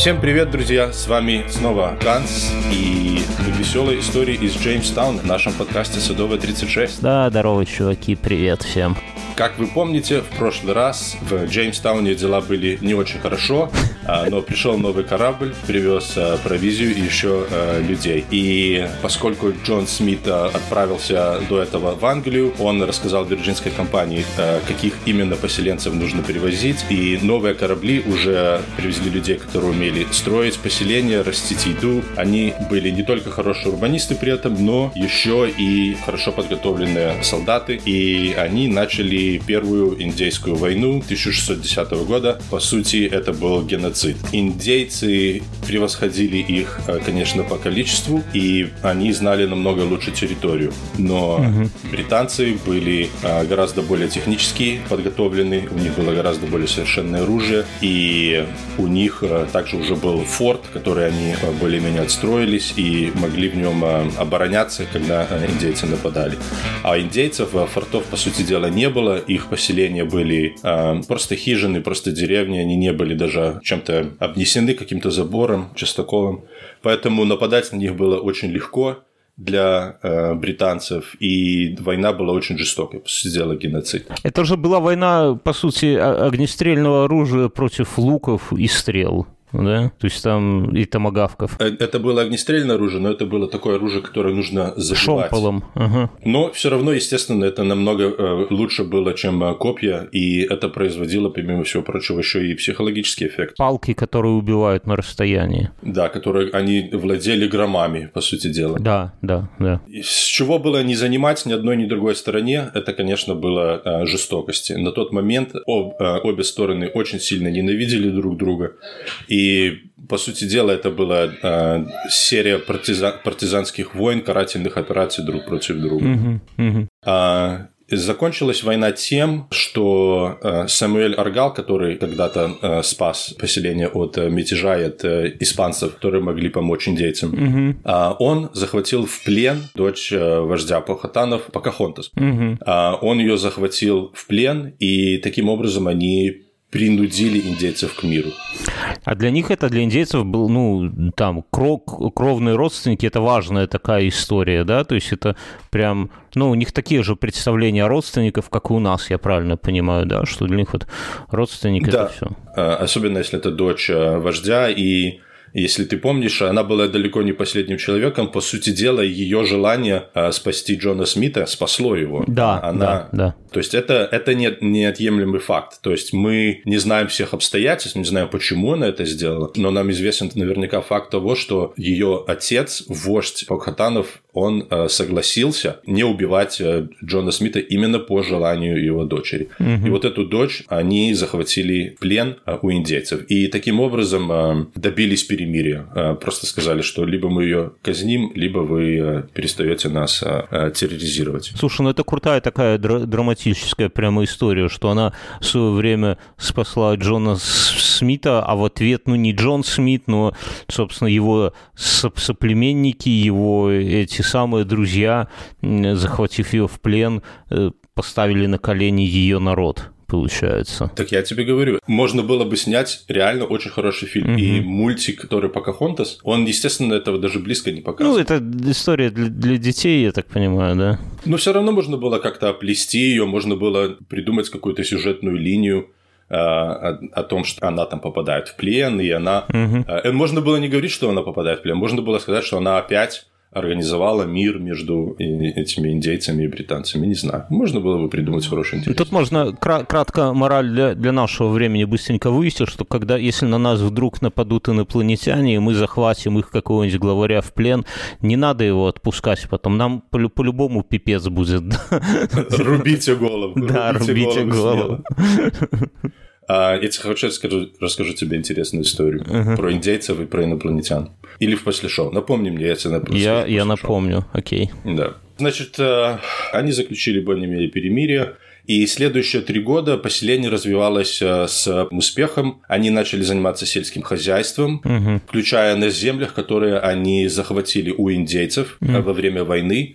Всем привет, друзья! С вами снова Ганс и веселые истории из Джеймстауна в нашем подкасте «Садовая 36». Да, здорово, чуваки, привет всем. Как вы помните, в прошлый раз в Джеймстауне дела были не очень хорошо, но пришел новый корабль, привез а, провизию и еще а, людей. И поскольку Джон Смит отправился до этого в Англию, он рассказал вирджинской компании, каких именно поселенцев нужно перевозить. И новые корабли уже привезли людей, которые умели строить поселения, растить еду. Они были не только хорошие урбанисты при этом, но еще и хорошо подготовленные солдаты. И они начали Первую Индейскую войну 1610 года. По сути, это был геноцид. Индейцы превосходили их, э, конечно, по количеству, и они знали намного лучше территорию. Но угу. британцы были э, гораздо более технически подготовлены, у них было гораздо более совершенное оружие, и у них э, также уже был форт, который они более-менее отстроились и могли в нем обороняться, когда индейцы нападали. А индейцев фортов, по сути дела, не было, их поселения были просто хижины, просто деревни, они не были даже чем-то обнесены каким-то забором, частоколом. Поэтому нападать на них было очень легко для э, британцев, и война была очень жестокой, дела, геноцид. Это же была война, по сути, огнестрельного оружия против луков и стрел да? То есть там и томогавков. Э, это было огнестрельное оружие, но это было такое оружие, которое нужно забивать. Шомполом. Ага. Но все равно, естественно, это намного э, лучше было, чем э, копья, и это производило, помимо всего прочего, еще и психологический эффект. Палки, которые убивают на расстоянии. Да, которые они владели громами, по сути дела. Да, да, да. С чего было не занимать ни одной, ни другой стороне, это, конечно, было жестокости. На тот момент об, обе стороны очень сильно ненавидели друг друга, и и, по сути дела, это была э, серия партизан, партизанских войн, карательных операций друг против друга. Uh-huh, uh-huh. А, Закончилась война тем, что э, Самуэль Аргал, который когда-то э, спас поселение от э, мятежа и от испанцев, которые могли помочь индейцам, угу. он захватил в плен дочь вождя Похотанов Покахонтас. Угу. Он ее захватил в плен, и таким образом они принудили индейцев к миру. А для них это, для индейцев был, ну, там, кров, кровные родственники, это важная такая история, да, то есть это прям, ну, у них такие же представления о родственников, как и у нас, я правильно понимаю, да, что для них вот родственник да. это все. А, особенно если это дочь э, вождя и если ты помнишь, она была далеко не последним человеком. По сути дела, ее желание э, спасти Джона Смита спасло его. Да, она... да, да. То есть это, это не, неотъемлемый факт. То есть мы не знаем всех обстоятельств, не знаем, почему она это сделала, но нам известен наверняка факт того, что ее отец, вождь Покхатанов, он э, согласился не убивать э, Джона Смита именно по желанию его дочери. Угу. И вот эту дочь они захватили плен э, у индейцев. И таким образом добились перемирия. Просто сказали, что либо мы ее казним, либо вы перестаете нас терроризировать. Слушай, ну это крутая такая др- драматическая прямо история, что она в свое время спасла Джона Смита, а в ответ, ну не Джон Смит, но, собственно, его соплеменники, его эти эти самые друзья, захватив ее в плен, э, поставили на колени ее народ получается. Так я тебе говорю, можно было бы снять реально очень хороший фильм. Угу. И мультик, который Покахонтас, он, естественно, этого даже близко не показывает. Ну, это история для, для детей, я так понимаю, да? Но все равно можно было как-то оплести ее, можно было придумать какую-то сюжетную линию э, о, о том, что она там попадает в плен, и она... Угу. Можно было не говорить, что она попадает в плен, можно было сказать, что она опять организовала мир между этими индейцами и британцами. Не знаю. Можно было бы придумать хороший интерес. Тут можно кратко мораль для, для нашего времени быстренько вывести, что когда, если на нас вдруг нападут инопланетяне, и мы захватим их какого-нибудь главаря в плен, не надо его отпускать потом. Нам по- по-любому пипец будет. Рубите голову. Да, рубите голову. А, я тебе хочу расскажу, расскажу тебе интересную историю uh-huh. про индейцев и про инопланетян. Или в после шоу. Напомни мне, я тебе напомню. Я, я напомню, окей. Да. Значит, э, они заключили более-менее перемирие. И следующие три года поселение развивалось э, с успехом. Они начали заниматься сельским хозяйством, угу. включая на землях, которые они захватили у индейцев угу. во время войны.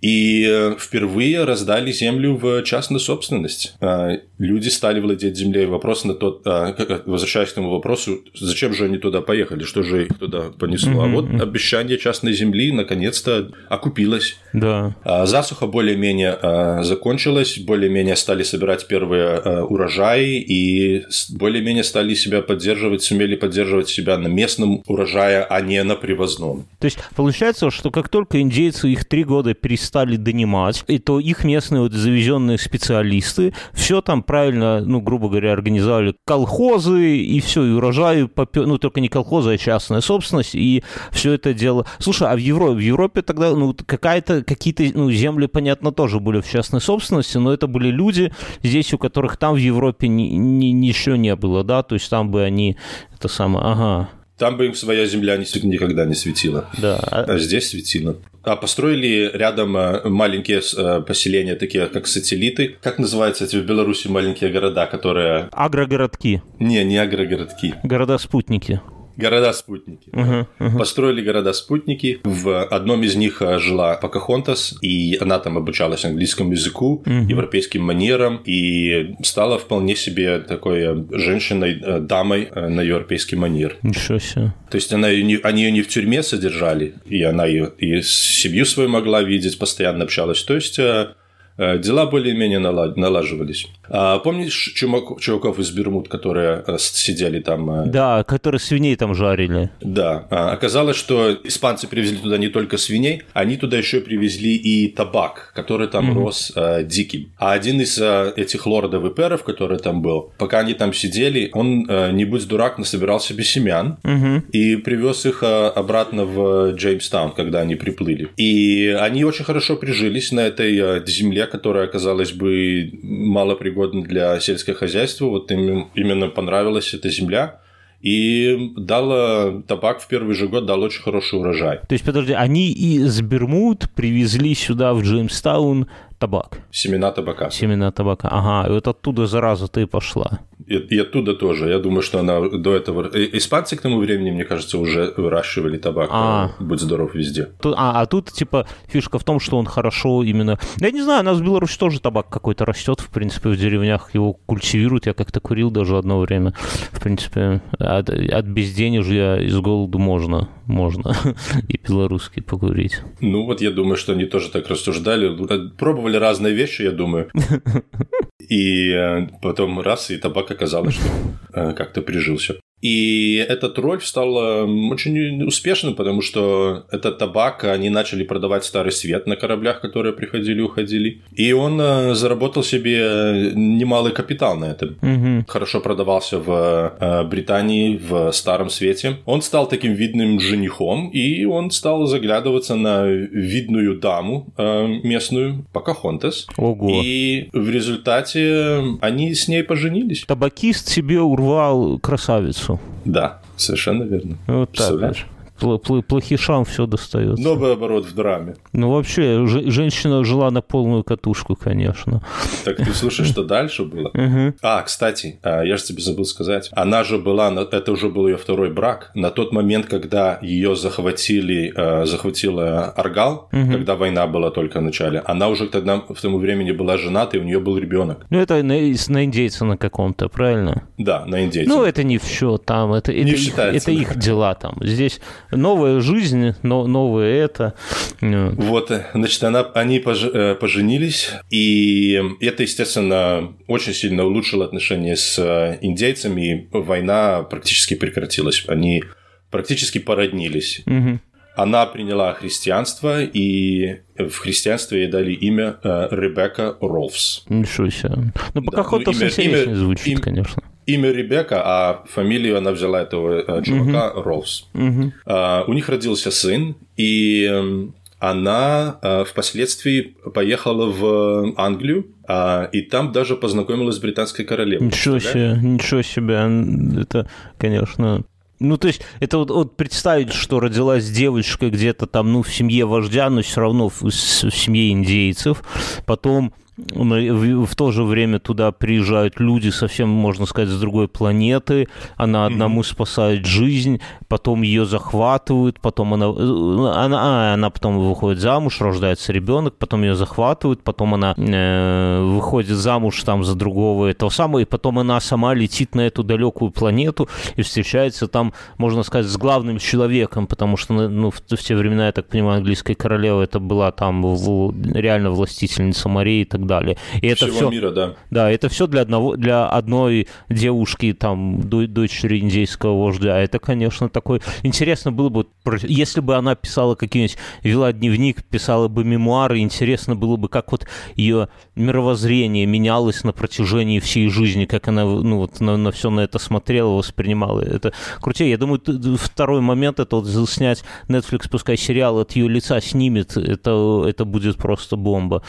И э, впервые раздали землю в частную собственность. А, люди стали владеть землей. Вопрос на тот, а, возвращаясь к этому вопросу, зачем же они туда поехали, что же их туда понесло. Mm-hmm. А вот обещание частной земли наконец-то окупилось. Да. Засуха более-менее закончилась, более-менее стали собирать первые урожаи и более-менее стали себя поддерживать, сумели поддерживать себя на местном урожае, а не на привозном. То есть получается, что как только индейцы их три года стали донимать, и то их местные вот завезенные специалисты все там правильно, ну, грубо говоря, организовали колхозы, и все, и урожай, попер... ну, только не колхозы, а частная собственность, и все это дело. Слушай, а в Европе, в Европе тогда, ну, какая-то, какие-то, ну, земли, понятно, тоже были в частной собственности, но это были люди здесь, у которых там в Европе ни, ни, ничего не было, да, то есть там бы они, это самое, ага, там бы им своя земля никогда не светила. Да. А здесь светила. А построили рядом э, маленькие э, поселения, такие как сателлиты. Как называются эти в Беларуси маленькие города, которые... Агрогородки. Не, не агрогородки. Города-спутники. Города-спутники. Uh-huh, uh-huh. Построили города-спутники. В одном из них э, жила Покахонтас, и она там обучалась английскому языку, uh-huh. европейским манерам, и стала вполне себе такой э, женщиной, э, дамой на европейский манер. Ничего себе. То есть она ее не, они ее не в тюрьме содержали, и она ее и семью свою могла видеть, постоянно общалась. То есть дела более-менее налаживались. А помнишь чумак, чуваков из Бермуд, которые э, сидели там? Э? Да, которые свиней там жарили. Да. А, оказалось, что испанцы привезли туда не только свиней, они туда еще привезли и табак, который там mm-hmm. рос а, диким. А один из а, этих лордов и перов, который там был, пока они там сидели, он, а, не будь дурак, насобирал себе семян mm-hmm. и привез их а, обратно в Джеймстаун, когда они приплыли. И они очень хорошо прижились на этой а, земле, которая оказалась бы мало пригодна пригодна для сельского хозяйства. Вот им именно понравилась эта земля. И дала табак в первый же год дал очень хороший урожай. То есть, подожди, они из Бермуд привезли сюда, в Джеймстаун, табак. Семена табака. Семена табака, ага. И вот оттуда зараза-то и пошла. И, и оттуда тоже. Я думаю, что она до этого... Испанцы к тому времени, мне кажется, уже выращивали табак. А. Будь здоров везде. Тут, а, а тут, типа, фишка в том, что он хорошо именно... Я не знаю, у нас в Беларуси тоже табак какой-то растет, в принципе, в деревнях его культивируют. Я как-то курил даже одно время. В принципе, от, от безденежья из голоду можно. Можно и белорусский покурить. Ну вот я думаю, что они тоже так рассуждали. Пробовали пробовали разные вещи, я думаю. И э, потом раз, и табак оказалось, что э, как-то прижился. И этот роль стал очень успешным, потому что этот табак они начали продавать старый свет на кораблях, которые приходили и уходили. И он э, заработал себе немалый капитал на этом. Угу. Хорошо продавался в э, Британии в старом свете. Он стал таким видным женихом, и он стал заглядываться на видную даму э, местную, Покахонтес. Ого. И в результате они с ней поженились. Табакист себе урвал красавицу массу. Да, совершенно верно. Вот так плохишам все достается. Новый оборот в драме. Ну, вообще, женщина жила на полную катушку, конечно. Так ты слушаешь, что дальше было? А, кстати, а, я же тебе забыл сказать. Она же была, это уже был ее второй брак. На тот момент, когда ее захватили, а, захватила Аргал, когда война была только в начале, она уже тогда в тому времени была жената, и у нее был ребенок. Ну, это на, индейца на каком-то, правильно? Да, на индейца. Ну, это не все там, это, это, их, это их дела там. Здесь новая жизнь, но, новое это. Вот, значит, она, они э, поженились, и это, естественно, очень сильно улучшило отношения с э, индейцами, и война практически прекратилась. Они практически породнились. Угу. Она приняла христианство, и в христианстве ей дали имя э, Ребекка Ролфс. Ничего себе. Ну, пока да, ну, имя, имя, звучит, им, конечно имя Ребекка, а фамилию она взяла этого э, чувака uh-huh. Роллс. Uh-huh. Uh, у них родился сын, и эм, она uh, впоследствии поехала в Англию, uh, и там даже познакомилась с британской королевой. Ничего себе, ничего себе, это, конечно, ну, то есть, это вот, вот представить, что родилась девочка где-то там, ну, в семье вождя, но все равно в, в семье индейцев. Потом в, в то же время туда приезжают люди совсем, можно сказать, с другой планеты, она одному mm-hmm. спасает жизнь, потом ее захватывают, потом она, она, а, она потом выходит замуж, рождается ребенок, потом ее захватывают, потом она э, выходит замуж там за другого этого самого, и потом она сама летит на эту далекую планету и встречается там, можно сказать, с главным человеком, потому что ну, в, в те времена, я так понимаю, английская королева это была там в, реально властительница морей и так далее. И это Всего все, мира, да. Да, это все для одного, для одной девушки, там, дочери индейского вождя. Это, конечно, такой... Интересно было бы, если бы она писала какие-нибудь, вела дневник, писала бы мемуары, интересно было бы, как вот ее мировоззрение менялось на протяжении всей жизни, как она, ну, вот на, на все на это смотрела, воспринимала. Это крутее. Я думаю, второй момент, это вот снять Netflix, пускай сериал от ее лица снимет, это, это будет просто бомба.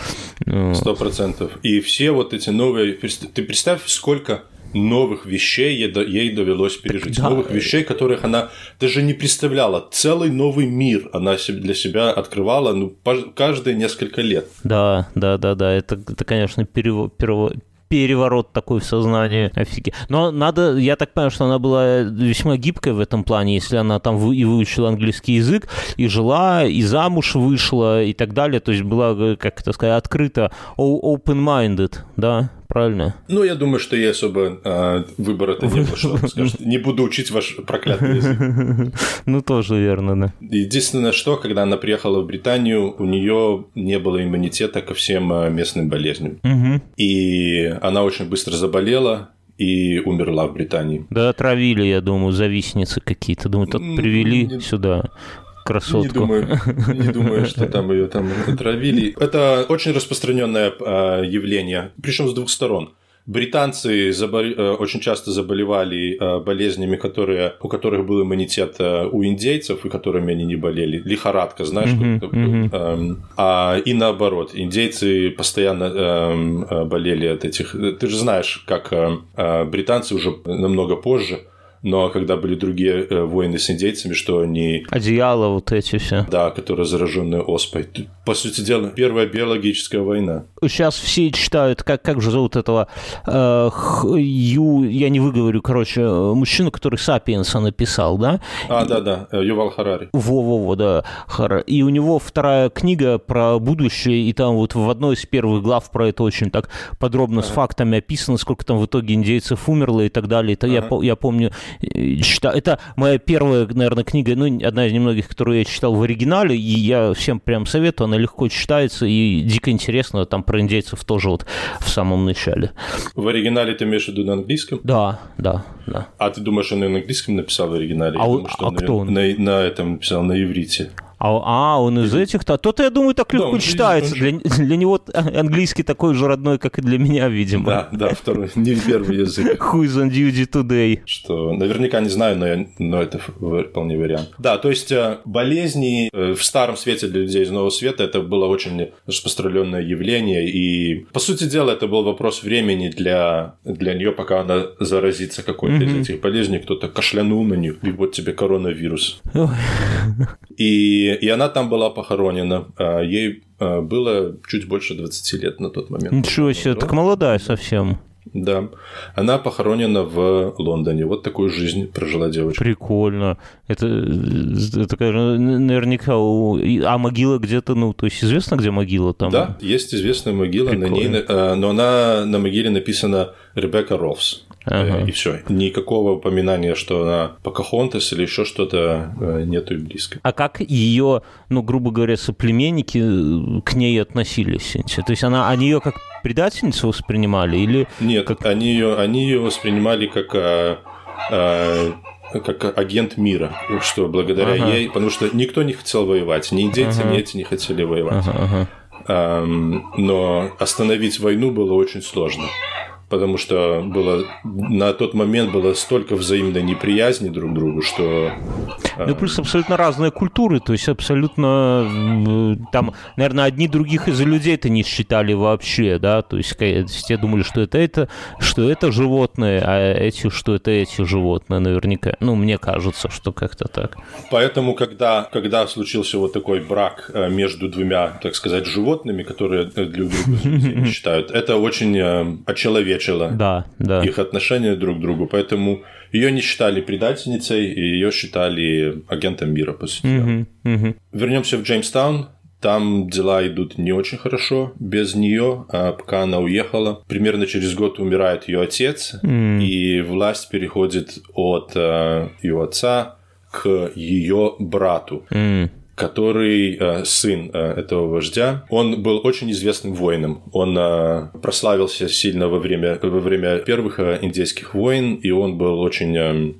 Сто процентов. И все вот эти новые... Ты представь, сколько новых вещей ей довелось пережить. Да. Новых вещей, которых она даже не представляла. Целый новый мир она для себя открывала ну, каждые несколько лет. Да, да, да, да. Это, это конечно, перево, перево, переворот такой в сознании. Офигеть. Но надо, я так понимаю, что она была весьма гибкая в этом плане, если она там и выучила английский язык, и жила, и замуж вышла, и так далее. То есть была, как это сказать, открыта, open-minded, да правильно? Ну, я думаю, что я особо э, выбора-то не было, что скажет. Не буду учить ваш проклятый язык. Ну, тоже верно, да. Единственное, что, когда она приехала в Британию, у нее не было иммунитета ко всем а, местным болезням. И она очень быстро заболела, и умерла в Британии. Да, отравили, я думаю, завистницы какие-то. Думаю, тут привели сюда красотку. Не думаю, не думаю, что там ее там отравили. Это очень распространенное а, явление, причем с двух сторон. Британцы забол... Э, очень часто заболевали э, болезнями, которые... у которых был иммунитет э, у индейцев, и которыми они не болели. Лихорадка, знаешь, mm-hmm, такое? Mm-hmm. А, и наоборот, индейцы постоянно эм, болели от этих... Ты же знаешь, как британцы уже намного позже но когда были другие э, войны с индейцами, что они... Одеяла вот эти все. Да, которые зараженные оспой. По сути дела, первая биологическая война. Сейчас все читают, как, как же зовут этого... Э, Ю, я не выговорю, короче, мужчину, который «Сапиенса» написал, да? А, да-да, э, Ювал Харари. Во-во-во, да. И у него вторая книга про будущее, и там вот в одной из первых глав про это очень так подробно ага. с фактами описано, сколько там в итоге индейцев умерло и так далее. Это ага. я, я помню, читал. Это моя первая, наверное, книга, ну, одна из немногих, которую я читал в оригинале, и я всем прям советую, она легко читается и дико интересно, там про индейцев тоже вот в самом начале. В оригинале ты имеешь в виду на английском? Да, да, да. А ты думаешь, он на английском написал в оригинале? А, думаю, что а он кто он? На, на этом написал, на иврите. А, а он из этих-то? То-то, я думаю, так легко да, читается. Для, для него английский такой же родной, как и для меня, видимо. Да, да, второй, не первый язык. Who is on duty today? Что, наверняка не знаю, но, я, но это вполне вариант. Да, то есть э, болезни э, в старом свете для людей из Нового Света это было очень распространенное явление. И, по сути дела, это был вопрос времени для, для нее, пока она заразится какой-то mm-hmm. из этих болезней. Кто-то кашлянул на нее, и вот тебе коронавирус. И и, она там была похоронена. А ей а, было чуть больше 20 лет на тот момент. Ничего себе, так молодая совсем. Да. Она похоронена в Лондоне. Вот такую жизнь прожила девочка. Прикольно. Это, это наверняка... А могила где-то, ну, то есть известно, где могила там? Да, есть известная могила. На ней, а, но она на могиле написана Ребекка Рофс. Ага. И все. Никакого упоминания, что она Покахонтес или еще что-то э, нету и близко. А как ее, ну, грубо говоря, соплеменники э, к ней относились? То есть она, они ее как предательницу воспринимали или... Нет, как... они, ее, они ее воспринимали как... А, а, как агент мира, что благодаря ага. ей, потому что никто не хотел воевать, ни индейцы, ага. ни эти не хотели воевать. Ага, ага. но остановить войну было очень сложно потому что было на тот момент было столько взаимной неприязни друг к другу, что... А, ну, плюс абсолютно разные культуры, то есть абсолютно э, там, наверное, одни других из людей это не считали вообще, да, то есть все думали, что это это, что это животные, а эти, что это эти животные, наверняка. Ну, мне кажется, что как-то так. Поэтому, когда, когда случился вот такой брак э, между двумя, так сказать, животными, которые друг друга считают, это очень э, очеловечено человечила да, да. их отношения друг к другу. Поэтому ее не считали предательницей, и ее считали агентом мира, по сути. Угу, угу. Вернемся в Джеймстаун. Там дела идут не очень хорошо без нее, а пока она уехала. Примерно через год умирает ее отец, mm. и власть переходит от э, ее отца к ее брату. Mm который э, сын э, этого вождя. Он был очень известным воином. Он э, прославился сильно во время, во время первых э, индейских войн, и он был очень э,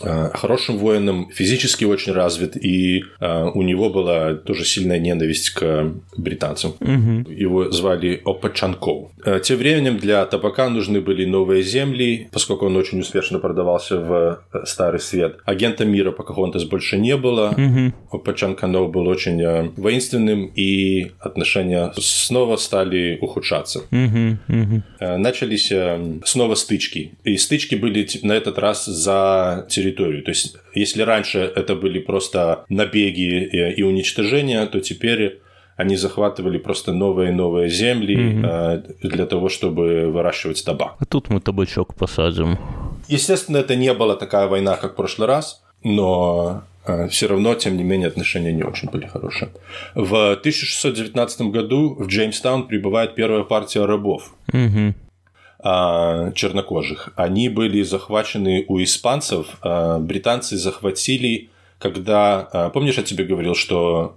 хорошим воином, физически очень развит, и э, у него была тоже сильная ненависть к британцам. Угу. Его звали Опачанков. Э, тем временем для табака нужны были новые земли, поскольку он очень успешно продавался в Старый Свет. Агента мира Покахонтас больше не было. Угу. Опачанканов был очень воинственным, и отношения снова стали ухудшаться. Угу. Угу. Начались снова стычки. И стычки были на этот раз за территорию территорию. То есть, если раньше это были просто набеги и уничтожения, то теперь они захватывали просто новые и новые земли mm-hmm. для того, чтобы выращивать табак. А тут мы табачок посадим. Естественно, это не была такая война, как в прошлый раз, но э, все равно, тем не менее, отношения не очень были хорошие. В 1619 году в Джеймстаун прибывает первая партия рабов. Угу. А, чернокожих. Они были захвачены у испанцев. А, британцы захватили, когда... А, помнишь, я тебе говорил, что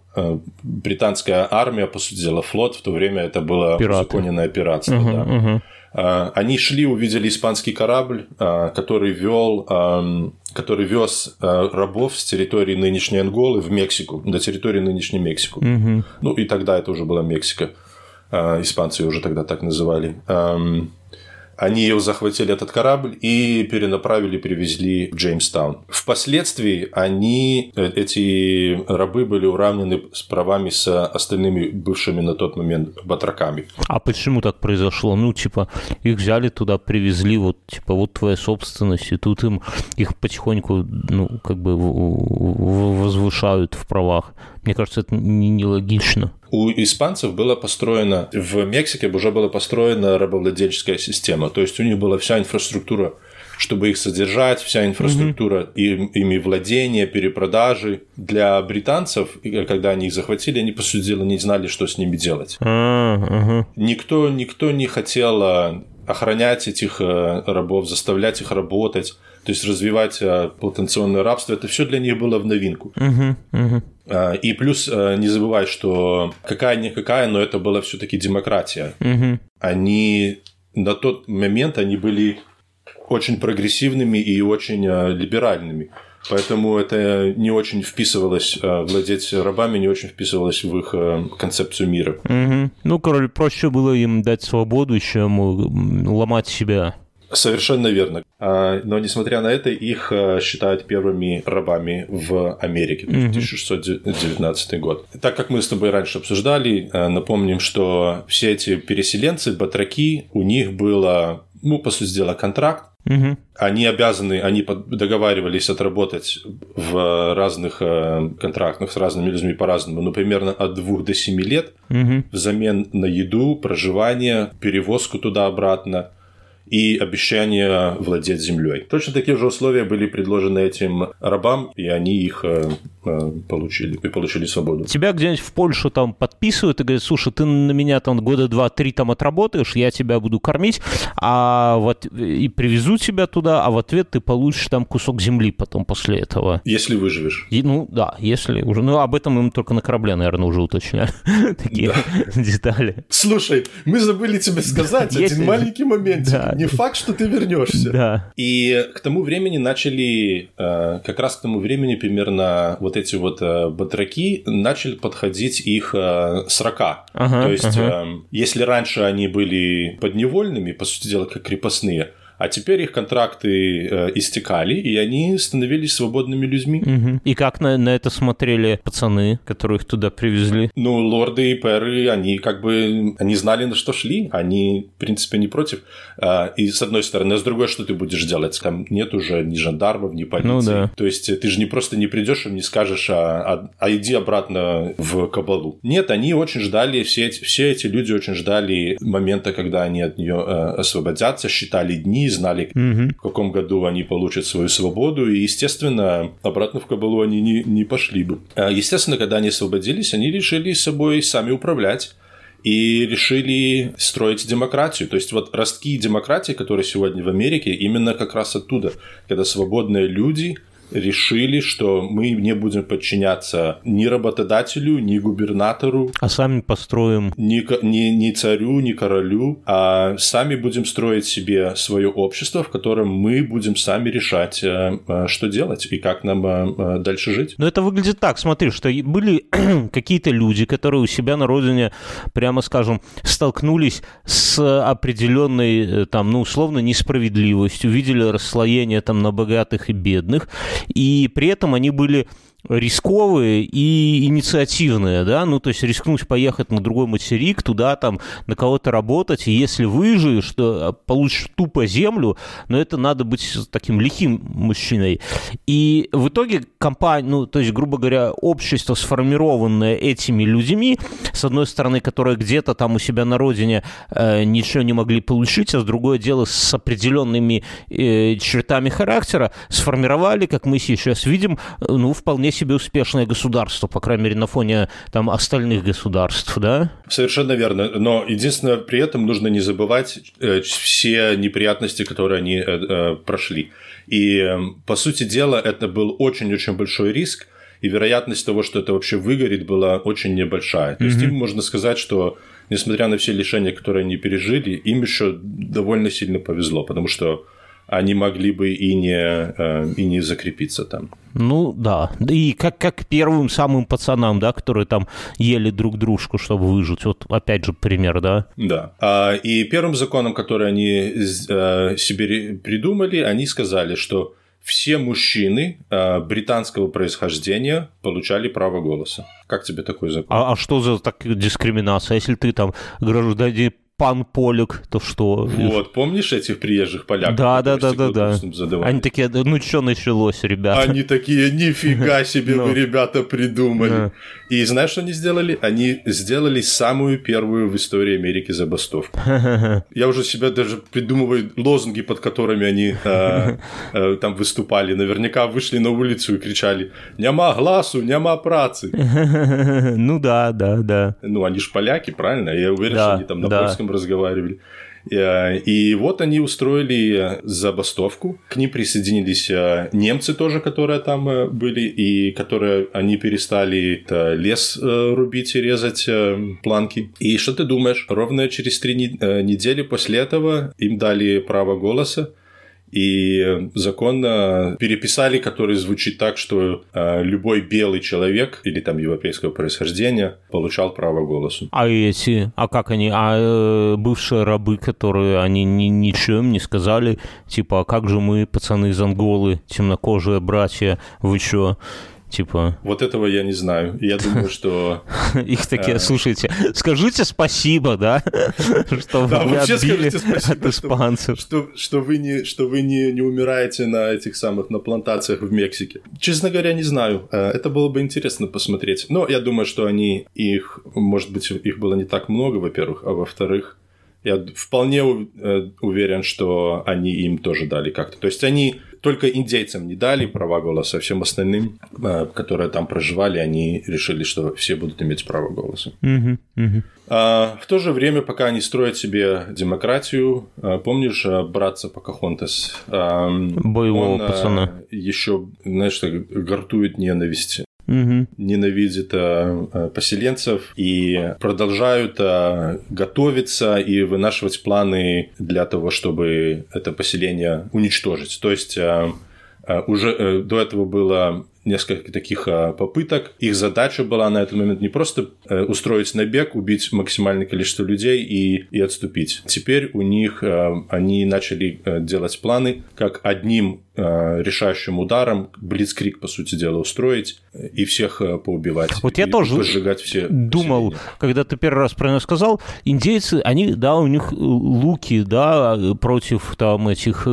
британская армия, по сути дела, флот, в то время это было Пираты. узаконенное пиратство. Угу, да. угу. Они шли, увидели испанский корабль, который вел, который вез рабов с территории нынешней Анголы в Мексику, до территории нынешней Мексику. Угу. Ну и тогда это уже была Мексика. Испанцы уже тогда так называли. Они его захватили, этот корабль, и перенаправили, привезли в Джеймстаун. Впоследствии они, э, эти рабы были уравнены с правами с остальными бывшими на тот момент батраками. А почему так произошло? Ну, типа, их взяли туда, привезли, вот, типа, вот твоя собственность, и тут им их потихоньку, ну, как бы возвышают в правах. Мне кажется, это нелогично. У испанцев было построено, в Мексике уже была построена рабовладельческая система, то есть у них была вся инфраструктура чтобы их содержать, вся инфраструктура угу. им, ими владения, перепродажи. Для британцев, когда они их захватили, они, по сути дела, не знали, что с ними делать. Угу. никто, никто не хотел а, охранять этих э, рабов, заставлять их работать, то есть развивать э, потенционное рабство. Это все для них было в новинку. А, и плюс э, не забывай, что какая-никакая, но это была все-таки демократия. Угу. Они на тот момент они были очень прогрессивными и очень э, либеральными. Поэтому это не очень вписывалось, э, владеть рабами не очень вписывалось в их концепцию мира. Угу. Ну, король, проще было им дать свободу, чем ломать себя. Совершенно верно. А, но несмотря на это, их а, считают первыми рабами в Америке, mm-hmm. 1619 год. Так как мы с тобой раньше обсуждали, а, напомним, что все эти переселенцы, батраки, у них было, ну, по сути дела, контракт. Угу. Они обязаны, они договаривались отработать в разных контрактах с разными людьми по-разному, ну, примерно от двух до семи лет, угу. взамен на еду, проживание, перевозку туда-обратно и обещание владеть землей. Точно такие же условия были предложены этим рабам, и они их э, получили, и получили свободу. Тебя где-нибудь в Польшу там подписывают и говорят, слушай, ты на меня там года два-три там отработаешь, я тебя буду кормить, а вот и привезу тебя туда, а в ответ ты получишь там кусок земли потом после этого. Если выживешь. И, ну да, если уже. Ну об этом им только на корабле, наверное, уже уточняли. Такие детали. Слушай, мы забыли тебе сказать один маленький момент. Не факт, что ты вернешься. Да. И к тому времени начали, э, как раз к тому времени примерно вот эти вот э, батраки начали подходить их э, срока. Ага, То есть, ага. э, если раньше они были подневольными, по сути дела, как крепостные, а теперь их контракты э, истекали, и они становились свободными людьми. Мгм. И как на, на это смотрели пацаны, которые их туда привезли? Ну, лорды и перы, они как бы, они знали, на что шли, они, в принципе, не против. А, И с одной стороны, а с другой, что ты будешь делать? Там нет уже ни жандармов, ни полиции. Ну да. То есть ты же не просто не придешь и не скажешь, а, а- а иди обратно в кабалу. Нет, они очень ждали, все эти, все эти люди очень ждали момента, когда они от нее э, освободятся, считали дни, знали, Мгм. в каком году они получат свою свободу, и, естественно, обратно в Кабалу они не, не пошли бы. А, Естественно, когда они освободились, они решили собой сами управлять и решили строить демократию. То есть вот ростки демократии, которые сегодня в Америке, именно как раз оттуда, когда свободные люди решили, что мы не будем подчиняться ни работодателю, ни губернатору, А сами построим. ни, ни, ни царю, ни королю, а сами будем строить себе свое общество, в котором мы будем сами решать, э, э, что делать и как нам э, дальше жить. Но это выглядит так, смотри, что были какие-то люди, которые у себя на родине, прямо скажем, столкнулись с определенной, там, ну, условно, несправедливостью, видели расслоение там на богатых и бедных, и при этом они были рисковые и инициативные, да, ну, то есть рискнуть поехать на другой материк, туда там на кого-то работать, и если выживешь, то получишь тупо землю, но это надо быть таким лихим мужчиной. И в итоге компания, ну, то есть, грубо говоря, общество, сформированное этими людьми, с одной стороны, которые где-то там у себя на родине э, ничего не могли получить, а с другое дело с определенными э, чертами характера, сформировали, как мы сейчас видим, э, ну, вполне себе успешное государство, по крайней мере, на фоне там остальных государств, да? Совершенно верно. Но единственное, при этом нужно не забывать э, все неприятности, которые они э, э, прошли. И, э, по сути дела, это был очень-очень большой риск, и вероятность того, что это вообще выгорит, была очень небольшая. То есть им можно сказать, что несмотря на все лишения, которые они пережили, им еще довольно сильно повезло, потому что они могли бы и не, э, и не закрепиться там. Ну, да. И как, как первым самым пацанам, да, которые там ели друг дружку, чтобы выжить. Вот опять же пример, да? Да. А, И первым законом, который они э, себе придумали, они сказали, что все мужчины э, британского происхождения получали право голоса. Как тебе такой закон? А, а что за так дискриминация? Если ты там гражданин пан Полик, то что? Вот, помнишь этих приезжих поляков? Да, да, да, да, да. Они такие, «Да ну что началось, ребята? Они такие, нифига себе Ну. вы, ребята, придумали. И знаешь, что они сделали? Они сделали самую первую в истории Америки забастовку. Я уже себя даже придумываю лозунги, под которыми они э, э, там выступали. Наверняка вышли на улицу и кричали «Няма гласу, няма працы». Ну да, да, да. Ну, они же поляки, правильно? Я уверен, что они там на да. Разговаривали. Э, И вот они устроили забастовку. К ним присоединились э, немцы тоже, которые там э, были, и которые они перестали лес рубить и резать планки. И что ты думаешь? Ровно через три не- недели после этого им дали право голоса. И закон э, переписали, который звучит так, что э, любой белый человек или там европейского происхождения получал право голоса. А эти, а как они, а э, бывшие рабы, которые они ни, ничем не сказали, типа, а как же мы, пацаны из Анголы, темнокожие братья, вы чё? Типа, Вот этого я не знаю. Я думаю, что... их такие, Э. слушайте, скажите спасибо, да, что вы вообще отбили скажите спасибо, от что- испанцев. Что, вы, не, что вы не, не умираете на этих самых, на плантациях в Мексике. Честно говоря, не знаю. Э, Это было бы интересно посмотреть. Но я думаю, что они их, может быть, их было не так много, во-первых, а во-вторых, я вполне э, уверен, что они им тоже дали как-то. То есть они только индейцам не дали права голоса, а всем остальным, э, которые там проживали, они решили, что все будут иметь право голоса. Мгм, мгм. А, В то же время, пока они строят себе демократию, а, помнишь а, братца Покахонтас? А, Боевого он, а, пацана. еще, знаешь, так, гортует ненависть Мгм. ненавидит э, э, поселенцев и продолжают э, готовиться и вынашивать планы для того, чтобы это поселение уничтожить. То есть э, уже до этого было несколько таких э, попыток. Их задача была на этот момент не просто э, устроить набег, убить максимальное количество людей и, и отступить. Теперь у них э, они начали э, делать планы, как одним решающим ударом блицкрик, по сути дела, устроить и всех поубивать. Вот я тоже Сжигать все думал, поселения. когда ты первый раз про это сказал, индейцы, они, да, у них луки, да, против там этих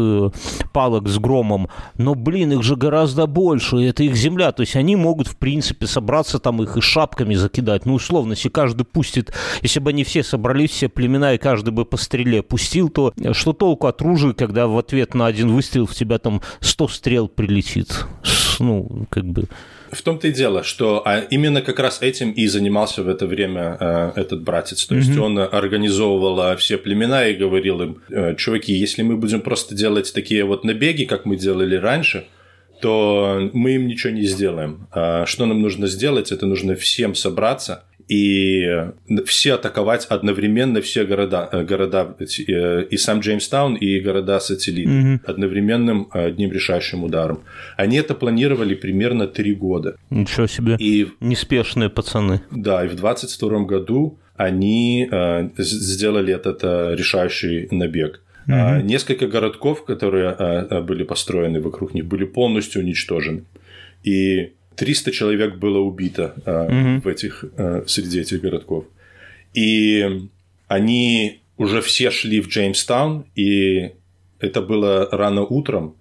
палок с громом, но, блин, их же гораздо больше, это их земля, то есть они могут, в принципе, собраться там их и шапками закидать, ну, условно, если каждый пустит, если бы они все собрались, все племена, и каждый бы по стреле пустил, то что толку от ружья, когда в ответ на один выстрел в тебя там 100 стрел прилетит? Ну, как бы... В том-то и дело, что а, именно как раз этим и занимался в это время э, этот братец. То есть он организовывал э, все племена и говорил им, «Э, чуваки, если мы будем просто делать такие вот набеги, как мы делали раньше, то мы им ничего не сделаем. А Что нам нужно сделать? Это нужно всем собраться и все атаковать одновременно все города, э, города э, и сам Джеймстаун, и города-сателлиты одновременным э, одним решающим ударом. Они это планировали примерно три года. Ничего себе. И Неспешные пацаны. да, и в 22 году они э, сделали этот э, решающий набег. А, несколько городков, которые э, э, были построены вокруг них, были полностью уничтожены. И 300 человек было убито э, в этих, среди этих городков. И они уже все шли в Джеймстаун, и это было рано утром.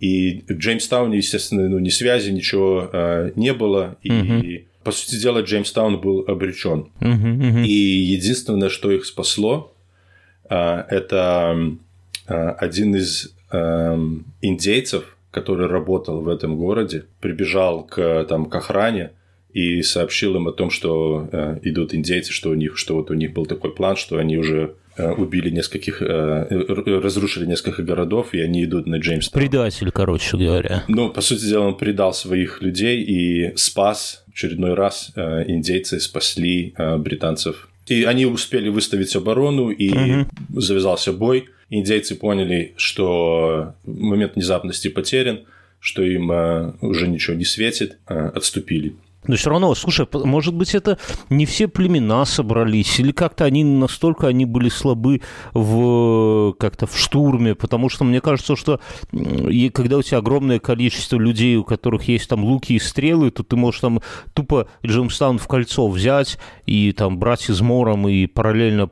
И в Джеймстауне, естественно, ну, ни связи, ничего э, не было. И, по сути дела, Джеймстаун был обречен. Мгм, мгм. И единственное, что их спасло, а, это а, один из эм, индейцев, который работал в этом городе, прибежал к, там, к охране и сообщил им о том, что э, идут индейцы, что у них, что вот у них был такой план, что они уже э, убили нескольких, э, разрушили несколько городов, и они идут на Джеймстаун. Предатель, короче говоря. Ну, по сути дела, он предал своих людей и спас в очередной раз. э, индейцы спасли э, британцев. И они успели выставить оборону, и завязался бой. Индейцы поняли, что момент внезапности потерян, что им э, уже ничего не светит, э, отступили. Но все равно, слушай, может быть, это не все племена собрались, или как-то они настолько они были слабы в как-то в штурме, потому что мне кажется, что и когда у тебя огромное количество людей, у которых есть там луки и стрелы, то ты можешь там тупо Джеймстаун в кольцо взять и там брать измором и параллельно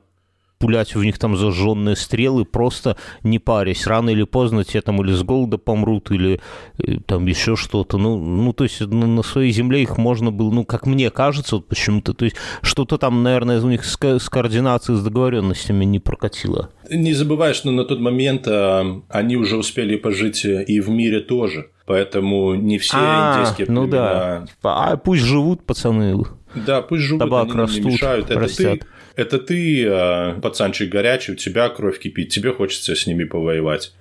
пулять в них там зажженные стрелы, просто не парясь. Рано или поздно те там или с голода помрут, или э, там еще что-то. Ну, ну, то есть на, на своей земле их можно было, ну, как мне кажется, вот почему-то, то есть что-то там, наверное, у них с, с координацией, с договоренностями не прокатило. Не забывай, что на тот момент э, они уже успели пожить э, и в мире тоже. Поэтому не все индейские ну племена да. А пусть живут, пацаны. Да, пусть живут, Табак они нам не растут, мешают. Это растят. ты, это ты э, пацанчик горячий, у тебя кровь кипит, тебе хочется с ними повоевать.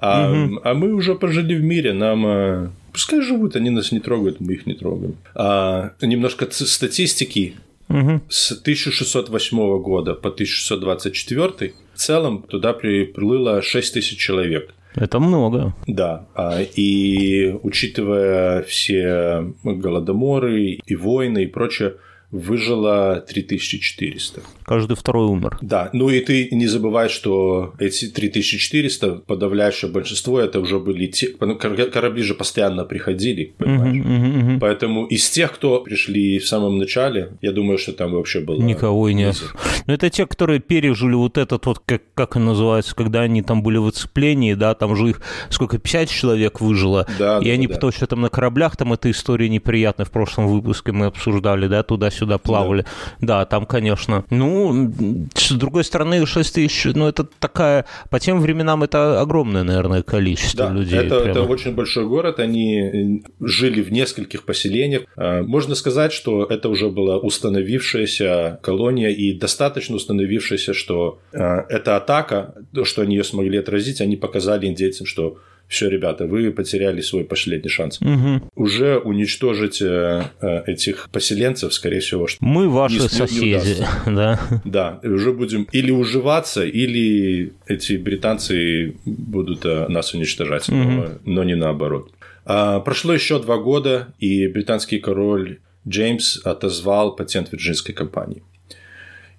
А, а мы уже пожили в мире, нам... э, пускай живут, они нас не трогают, мы их не трогаем. А, немножко статистики. Мгм. С 1608 года по 1624 в целом туда приплыло 6 тысяч человек. Это много. Да, а, и учитывая все голодоморы и войны и прочее, выжило 3400. Каждый второй умер. Да, ну и ты не забывай, что эти 3400, подавляющее большинство, это уже были те... ну, кор- Корабли же постоянно приходили, понимаешь? Мгм, мгм, мгм. Поэтому из тех, кто пришли в самом начале, я думаю, что там вообще было... Никого и нет. низы. Ну, это те, которые пережили вот этот вот, как, как он называется, когда они там были в оцеплении, да, там же их сколько, 50 человек выжило, Да, и да, они да. потому что там на кораблях, там эта история неприятная, в прошлом выпуске мы обсуждали, да, туда-сюда плавали. Да, там, конечно. Ну, с другой стороны, 6 тысяч, ну, это такая, по тем временам это огромное, наверное, количество Да, людей. это, прямо. это очень большой город, они э, жили в нескольких поселениях. А, Можно сказать, что это уже была установившаяся колония и достаточно установившаяся, что а, эта атака, то, что они ее смогли отразить, они показали индейцам, что все, ребята, вы потеряли свой последний шанс. Угу. Уже уничтожить э, э, этих поселенцев, скорее всего, что мы ваши не, соседи, не да. Да, уже будем или уживаться, или эти британцы будут э, нас уничтожать, угу. но, но не наоборот. А, прошло еще два года, и британский король Джеймс отозвал патент Вирджинской компании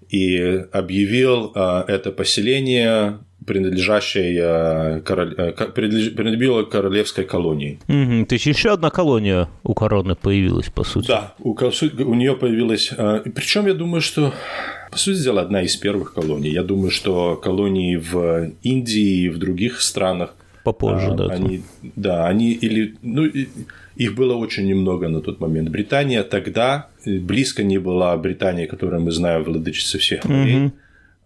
и объявил а, это поселение принадлежащей э, король... Э, принадлежало королевской колонии. Угу. То есть еще одна колония у короны появилась, по сути. Да, у, у нее появилась. Э, Причем я думаю, что по сути дела, одна из первых колоний. Я думаю, что колонии в Индии и в других странах попозже, а, да. Они, да, они или ну их было очень немного на тот момент. Британия тогда близко не была Британии, которую мы знаем, владычица всех морей. Mm-hmm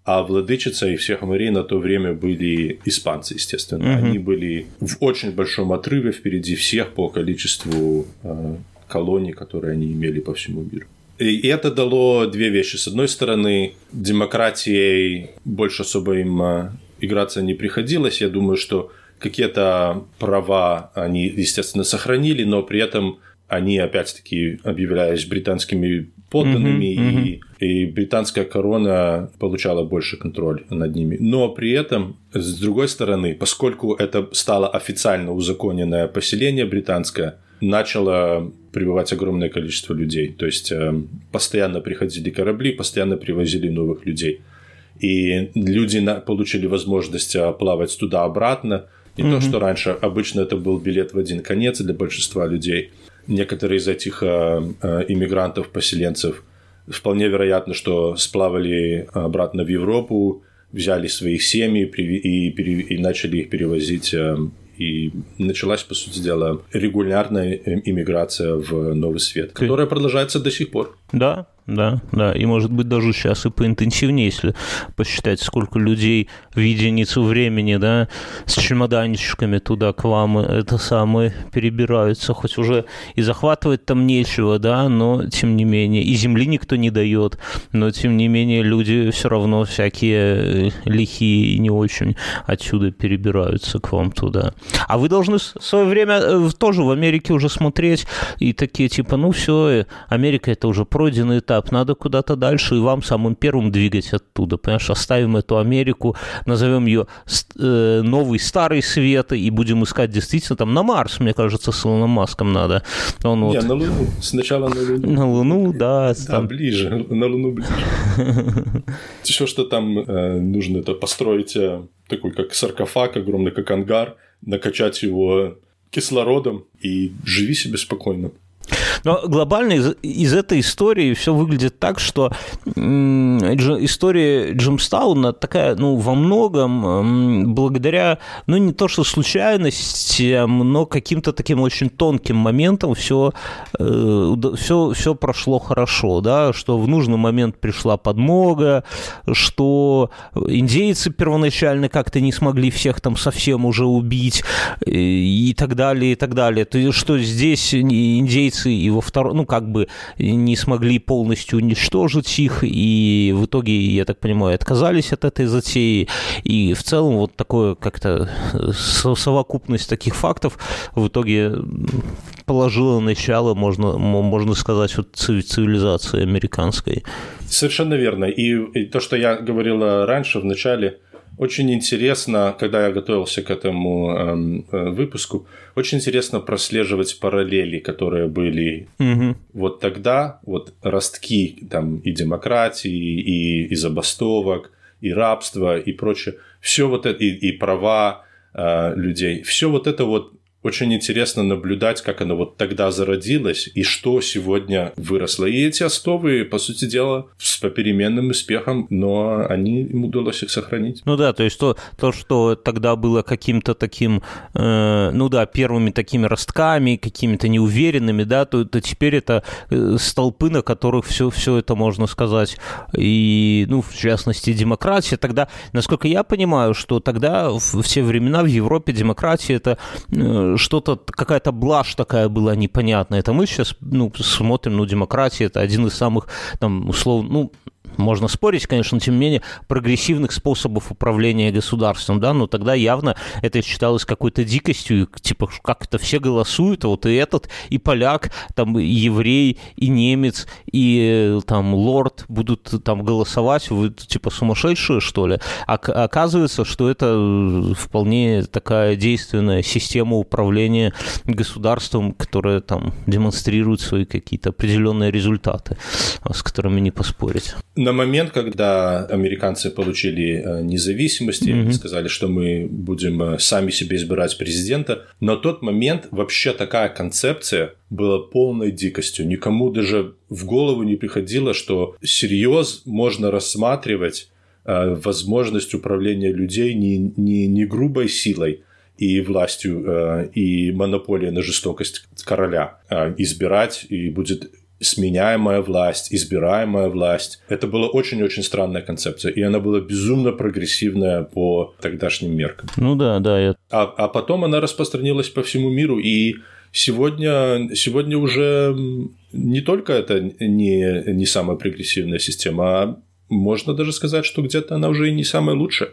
а владычица и всех морей на то время были испанцы, естественно. Угу. Они были в очень большом отрыве впереди всех по количеству э, колоний, которые они имели по всему миру. И это дало две вещи. С одной стороны, демократией больше особо им э, играться не приходилось. Я думаю, что какие-то права они, естественно, сохранили, но при этом они, опять-таки, объявляясь британскими подданными, mm-hmm, и, и британская корона получала больше контроль над ними. Но при этом, с другой стороны, поскольку это стало официально узаконенное поселение британское, начало прибывать огромное количество людей. То есть э, постоянно приходили корабли, постоянно привозили новых людей. И люди на, получили возможность э, плавать туда-обратно. Не mm-hmm. то, что раньше обычно это был билет в один конец для большинства людей – некоторые из этих э, э, иммигрантов, поселенцев, вполне вероятно, что сплавали обратно в Европу, взяли своих семьи и, и, и начали их перевозить э, и началась, по сути дела, регулярная иммиграция в Новый Свет, которая продолжается до сих пор. Да, да, да. И может быть даже сейчас и поинтенсивнее, если посчитать, сколько людей в единицу времени, да, с чемоданчиками туда к вам это самое перебираются, хоть уже и захватывать там нечего, да, но тем не менее, и земли никто не дает, но тем не менее люди все равно всякие э, лихие и не очень отсюда перебираются к вам туда. А вы должны в свое время э, тоже в Америке уже смотреть и такие типа, ну все, э, Америка это уже пройденный этап, этап, надо куда-то дальше и вам самым первым двигать оттуда, понимаешь, оставим эту Америку, назовем ее э, новый старый свет и будем искать действительно там на Марс, мне кажется, с Илоном Маском надо. Он Не, вот... на Луну, сначала на Луну. На Луну, да. Да, там... ближе, на Луну ближе. Еще что там э, нужно это построить э, такой как саркофаг огромный, как ангар, накачать его кислородом и живи себе спокойно. Но глобально из, из этой истории все выглядит так, что история Джимстауна такая, ну, во многом благодаря, ну, не то что случайностям, но каким-то таким очень тонким моментам все, все, все прошло хорошо, да, что в нужный момент пришла подмога, что индейцы первоначально как-то не смогли всех там совсем уже убить и так далее, и так далее. То есть, что здесь индейцы и во второй, ну, как бы не смогли полностью уничтожить их, и в итоге, я так понимаю, отказались от этой затеи, и в целом вот такое как-то совокупность таких фактов в итоге положила начало, можно, можно сказать, вот цивилизации американской. Совершенно верно. И, и то, что я говорил раньше, в начале, очень интересно, когда я готовился к этому эм, э, выпуску, очень интересно прослеживать параллели, которые были угу. вот тогда, вот ростки там и демократии, и, и забастовок, и рабства, и прочее, все вот это, и, и права э, людей, все вот это вот очень интересно наблюдать, как оно вот тогда зародилось и что сегодня выросло. И эти основы, по сути дела, с попеременным успехом, но они им удалось их сохранить. Ну да, то есть то, то что тогда было каким-то таким, э, ну да, первыми такими ростками, какими-то неуверенными, да, то, то теперь это э, столпы, на которых все, все это можно сказать. И, ну, в частности, демократия. Тогда, насколько я понимаю, что тогда в, в те времена в Европе демократия это э, что-то, какая-то блажь такая была непонятная. Это мы сейчас ну, смотрим, ну, демократия – это один из самых, там, условно, ну, можно спорить, конечно, но тем не менее, прогрессивных способов управления государством, да, но тогда явно это считалось какой-то дикостью, типа, как это все голосуют, а вот и этот, и поляк, там, и еврей, и немец, и там лорд будут там голосовать, вы типа сумасшедшие, что ли? А оказывается, что это вполне такая действенная система управления государством, которая там демонстрирует свои какие-то определенные результаты, с которыми не поспорить. На момент, когда американцы получили э, независимость, mm-hmm. сказали, что мы будем э, сами себе избирать президента, на тот момент вообще такая концепция была полной дикостью. Никому даже в голову не приходило, что серьез можно рассматривать э, возможность управления людей не, не, не грубой силой, и властью, и монополия на жестокость короля э, избирать, и будет сменяемая власть, избираемая власть. Это была очень-очень странная концепция, и она была безумно прогрессивная по тогдашним меркам. Ну да, да. Я... А, а потом она распространилась по всему миру, и сегодня, сегодня уже не только это не, не самая прогрессивная система, а можно даже сказать, что где-то она уже и не самая лучшая.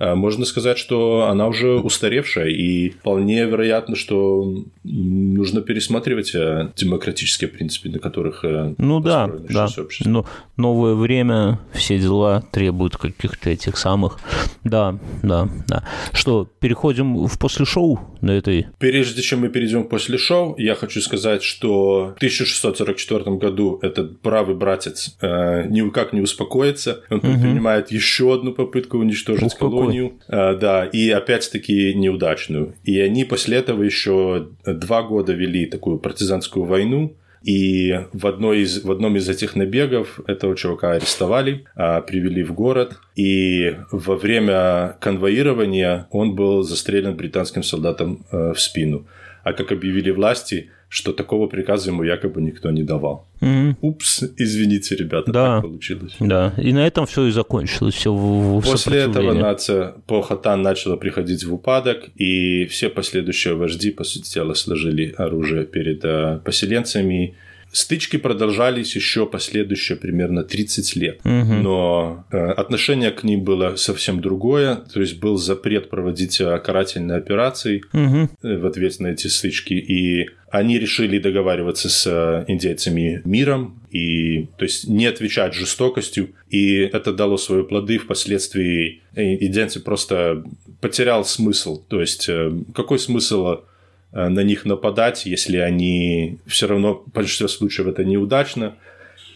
А, можно сказать, что она уже устаревшая, и вполне вероятно, что нужно пересматривать э, демократические принципы, на которых э, ну да, да. Но новое время, все дела требуют каких-то этих самых. Да, да, да. Что, переходим в после шоу на этой? Прежде чем мы перейдем к после шоу, я хочу сказать, что в 1644 году этот правый братец э, никак не успокоится. Он предпринимает угу. еще одну попытку уничтожить колонию колонию, э, да, и опять-таки неудачную. И они после этого еще два года вели такую партизанскую войну, и в, одной из, в одном из этих набегов этого чувака арестовали, а, привели в город, и во время конвоирования он был застрелен британским солдатом э, в спину. А как объявили власти, что такого приказа ему якобы никто не давал. Mm-hmm. Упс, извините, ребята, да. так получилось. Да, и на этом все и закончилось. Все в, в После этого нация Похотан начала приходить в упадок, и все последующие вожди, по сути дела, сложили оружие перед э, поселенцами, Стычки продолжались еще последующие примерно 30 лет, угу. но э, отношение к ним было совсем другое, то есть был запрет проводить э, карательные операции угу. в ответ на эти стычки, и они решили договариваться с индейцами миром, и то есть не отвечать жестокостью, и это дало свои плоды впоследствии. Индейцы просто потерял смысл, то есть какой смысл Э, на них нападать, если они все равно в большинстве случаев это неудачно,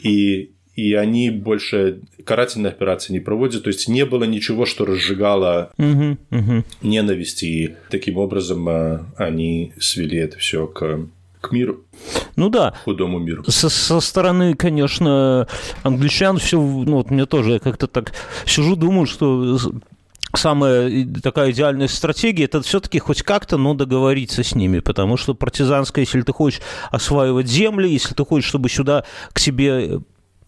и, и они больше карательные операции не проводят, то есть не было ничего, что разжигало угу, угу. ненависть, и таким образом э, они свели это все к к миру. Ну да. Худому миру. Со, со стороны, конечно, англичан все, ну вот мне тоже, я как-то так сижу, думаю, что самая такая идеальная стратегия, это все-таки хоть как-то, но договориться с ними, потому что партизанская, если ты хочешь осваивать земли, если ты хочешь, чтобы сюда к себе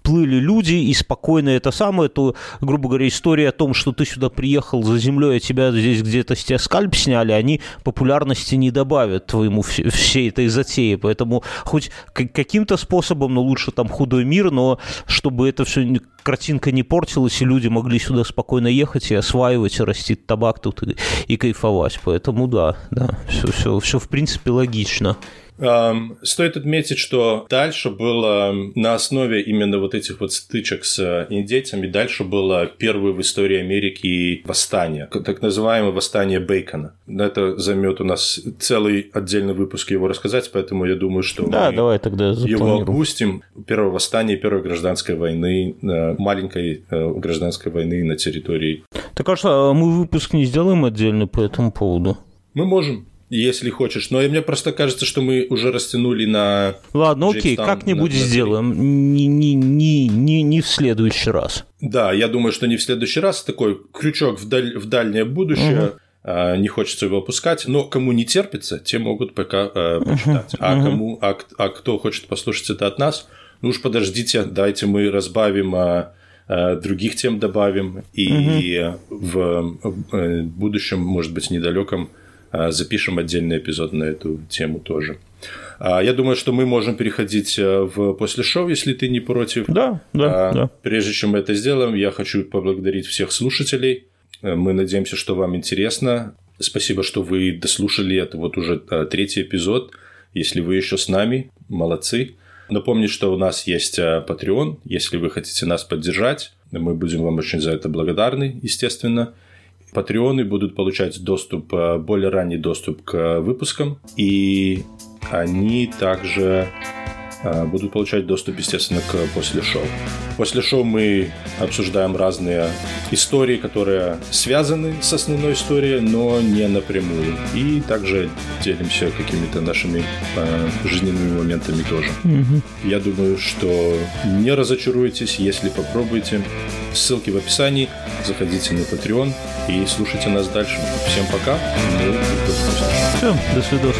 плыли люди, и спокойно это самое, то, грубо говоря, история о том, что ты сюда приехал за землей, а тебя здесь где-то с тебя скальп сняли, они популярности не добавят твоему всей этой затеи. Поэтому хоть каким-то способом, но лучше там худой мир, но чтобы это все картинка не портилась, и люди могли сюда спокойно ехать и осваивать, и растить табак тут и, и кайфовать. Поэтому да, да, все, все, все в принципе логично. Стоит отметить, что дальше было на основе именно вот этих вот стычек с индейцами, дальше было первое в истории Америки восстание, так называемое восстание Бейкона. Это займет у нас целый отдельный выпуск его рассказать, поэтому я думаю, что да, мы давай тогда его опустим. Первое восстание Первой гражданской войны, э, маленькой э, гражданской войны на территории. Так а что, а мы выпуск не сделаем отдельный по этому поводу? Мы можем если хочешь. Но мне просто кажется, что мы уже растянули на... Ладно, окей, как-нибудь на, сделаем. Не, не, не, не, не в следующий раз. Да, я думаю, что не в следующий раз. Такой крючок в, даль... в дальнее будущее. Угу. А, не хочется его опускать, но кому не терпится, те могут пока э, почитать. А, кому, а, а кто хочет послушать это от нас, ну уж подождите, дайте мы разбавим... А, других тем добавим, и угу. в, в будущем, может быть, недалеком, запишем отдельный эпизод на эту тему тоже. Я думаю, что мы можем переходить в после шоу, если ты не против. Да, да, а, да. Прежде чем мы это сделаем, я хочу поблагодарить всех слушателей. Мы надеемся, что вам интересно. Спасибо, что вы дослушали это вот уже третий эпизод. Если вы еще с нами, молодцы. Напомню, что у нас есть Patreon. Если вы хотите нас поддержать, мы будем вам очень за это благодарны, естественно. Патреоны будут получать доступ, более ранний доступ к выпускам, и они также будут получать доступ, естественно, к после шоу. После шоу мы обсуждаем разные истории, которые связаны с основной историей, но не напрямую. И также делимся какими-то нашими э, жизненными моментами тоже. Мгм. Я думаю, что не разочаруетесь, если попробуете. Ссылки в описании. Заходите на Patreon и слушайте нас дальше. Всем пока. Ну, и до встречи. Все, до свидос.